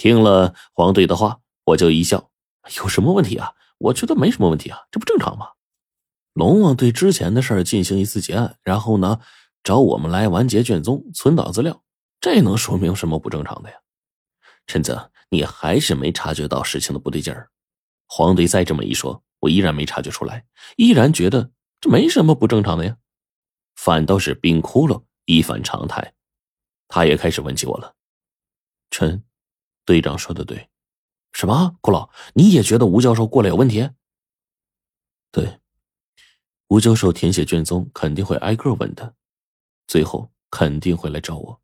听了黄队的话，我就一笑：“有什么问题啊？我觉得没什么问题啊，这不正常吗？”龙王对之前的事儿进行一次结案，然后呢，找我们来完结卷宗、存档资料，这能说明什么不正常的呀？陈子，你还是没察觉到事情的不对劲儿。黄队再这么一说，我依然没察觉出来，依然觉得这没什么不正常的呀。反倒是冰窟窿一反常态，他也开始问起我了。陈。队长说的对，什么？顾老，你也觉得吴教授过来有问题？对，吴教授填写卷宗肯定会挨个问的，最后肯定会来找我。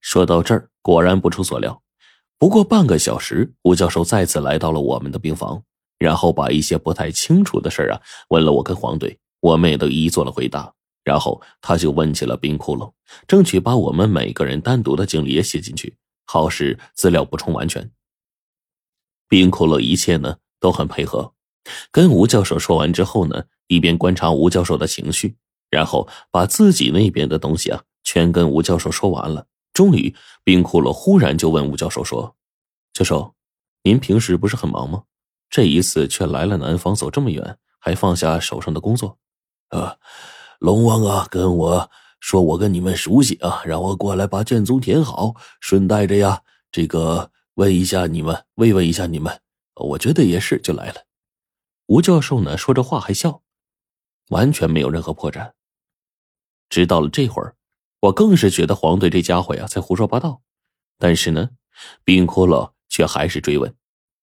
说到这儿，果然不出所料。不过半个小时，吴教授再次来到了我们的病房，然后把一些不太清楚的事啊问了我跟黄队，我们也都一一做了回答。然后他就问起了冰窟窿，争取把我们每个人单独的经历也写进去。好使资料补充完全。冰窟窿一切呢都很配合，跟吴教授说完之后呢，一边观察吴教授的情绪，然后把自己那边的东西啊全跟吴教授说完了。终于，冰窟窿忽然就问吴教授说：“教授，您平时不是很忙吗？这一次却来了南方，走这么远，还放下手上的工作？”啊，龙王啊，跟我。说我跟你们熟悉啊，让我过来把卷宗填好，顺带着呀，这个问一下你们，慰问一下你们。我觉得也是，就来了。吴教授呢，说着话还笑，完全没有任何破绽。直到了这会儿，我更是觉得黄队这家伙呀在胡说八道。但是呢，冰窟窿却还是追问。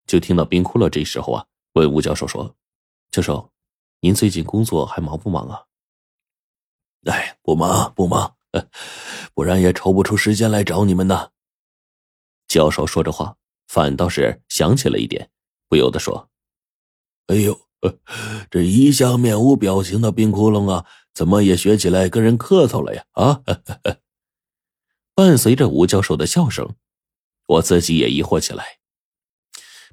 就听到冰窟窿这时候啊，问吴教授说：“教授，您最近工作还忙不忙啊？”哎，不忙不忙，不然也抽不出时间来找你们呢。教授说着话，反倒是想起了一点，不由得说：“哎呦，这一向面无表情的冰窟窿啊，怎么也学起来跟人客套了呀？”啊！伴随着吴教授的笑声，我自己也疑惑起来：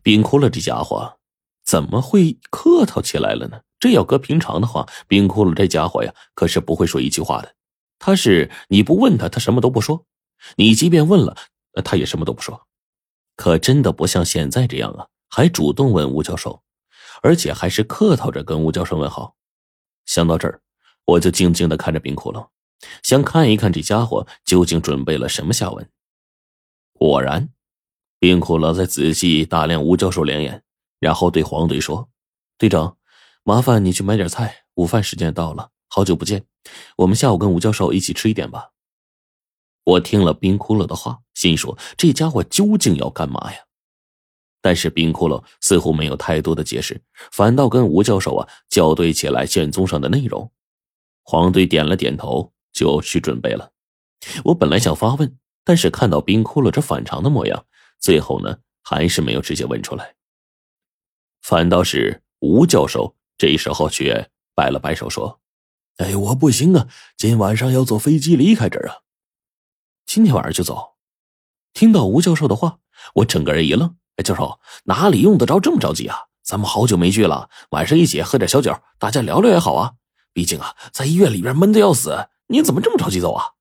冰窟窿这家伙怎么会客套起来了呢？这要搁平常的话，冰窟窿这家伙呀，可是不会说一句话的。他是你不问他，他什么都不说；你即便问了，他也什么都不说。可真的不像现在这样啊，还主动问吴教授，而且还是客套着跟吴教授问好。想到这儿，我就静静的看着冰窟窿，想看一看这家伙究竟准备了什么下文。果然，冰窟窿在仔细打量吴教授两眼，然后对黄队说：“队长。”麻烦你去买点菜，午饭时间到了，好久不见，我们下午跟吴教授一起吃一点吧。我听了冰窟窿的话，心说这家伙究竟要干嘛呀？但是冰窟窿似乎没有太多的解释，反倒跟吴教授啊校对起来卷宗上的内容。黄队点了点头，就去准备了。我本来想发问，但是看到冰窟窿这反常的模样，最后呢还是没有直接问出来，反倒是吴教授。这时候却摆了摆手说：“哎，我不行啊，今晚上要坐飞机离开这儿啊。今天晚上就走。”听到吴教授的话，我整个人一愣：“哎，教授哪里用得着这么着急啊？咱们好久没聚了，晚上一起喝点小酒，大家聊聊也好啊。毕竟啊，在医院里边闷的要死，你怎么这么着急走啊？”“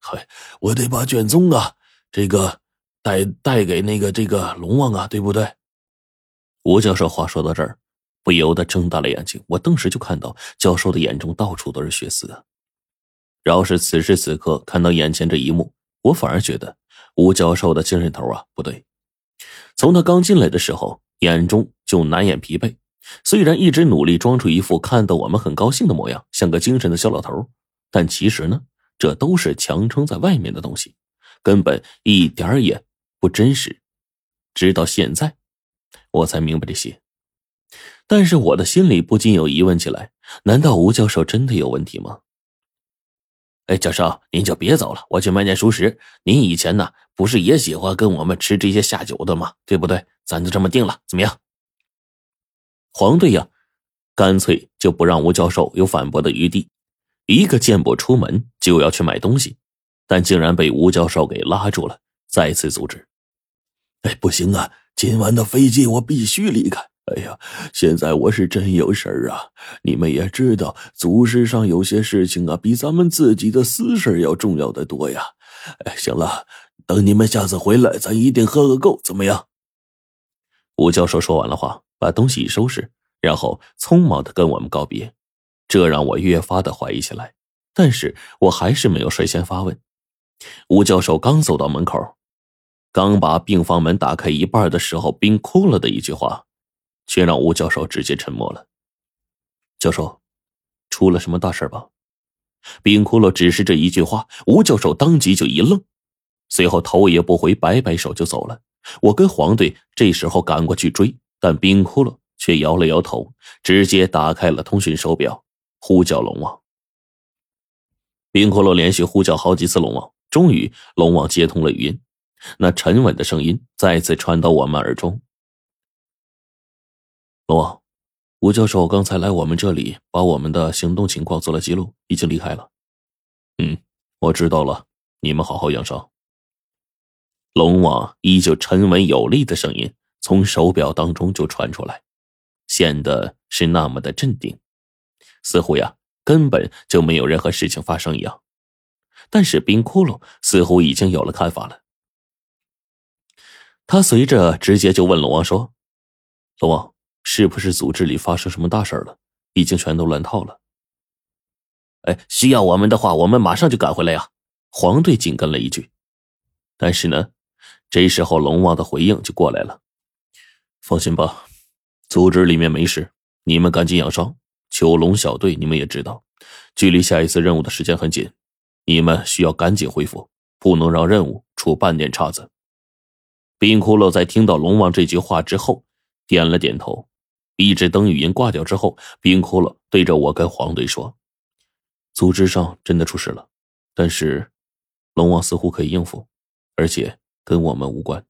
嘿，我得把卷宗啊，这个带带给那个这个龙王啊，对不对？”吴教授话说到这儿。不由得睁大了眼睛，我顿时就看到教授的眼中到处都是血丝啊！饶是此时此刻看到眼前这一幕，我反而觉得吴教授的精神头啊不对。从他刚进来的时候，眼中就难掩疲惫，虽然一直努力装出一副看到我们很高兴的模样，像个精神的小老头，但其实呢，这都是强撑在外面的东西，根本一点也不真实。直到现在，我才明白这些。但是我的心里不禁有疑问起来：难道吴教授真的有问题吗？哎，教授，您就别走了，我去买点熟食。您以前呢，不是也喜欢跟我们吃这些下酒的吗？对不对？咱就这么定了，怎么样？黄队呀，干脆就不让吴教授有反驳的余地，一个箭步出门就要去买东西，但竟然被吴教授给拉住了，再次阻止。哎，不行啊，今晚的飞机我必须离开。哎呀，现在我是真有事儿啊！你们也知道，祖师上有些事情啊，比咱们自己的私事要重要的多呀。哎，行了，等你们下次回来，咱一定喝个够，怎么样？吴教授说完了话，把东西一收拾，然后匆忙的跟我们告别，这让我越发的怀疑起来。但是我还是没有率先发问。吴教授刚走到门口，刚把病房门打开一半的时候，冰哭了的一句话，却让吴教授直接沉默了。教授，出了什么大事吧？冰骷髅只是这一句话，吴教授当即就一愣。随后头也不回，摆摆手就走了。我跟黄队这时候赶过去追，但冰窟窿却摇了摇头，直接打开了通讯手表，呼叫龙王。冰窟窿连续呼叫好几次龙王，终于龙王接通了语音，那沉稳的声音再次传到我们耳中：“龙王，吴教授刚才来我们这里，把我们的行动情况做了记录，已经离开了。”“嗯，我知道了，你们好好养伤。”龙王依旧沉稳有力的声音从手表当中就传出来，显得是那么的镇定，似乎呀根本就没有任何事情发生一样。但是冰窟窿似乎已经有了看法了，他随着直接就问龙王说：“龙王，是不是组织里发生什么大事了？已经全都乱套了？”哎，需要我们的话，我们马上就赶回来呀！黄队紧跟了一句，但是呢。这时候，龙王的回应就过来了。放心吧，组织里面没事，你们赶紧养伤。九龙小队，你们也知道，距离下一次任务的时间很紧，你们需要赶紧恢复，不能让任务出半点岔子。冰骷髅在听到龙王这句话之后，点了点头。一直等语音挂掉之后，冰哭了对着我跟黄队说：“组织上真的出事了，但是龙王似乎可以应付，而且。”跟我们无关。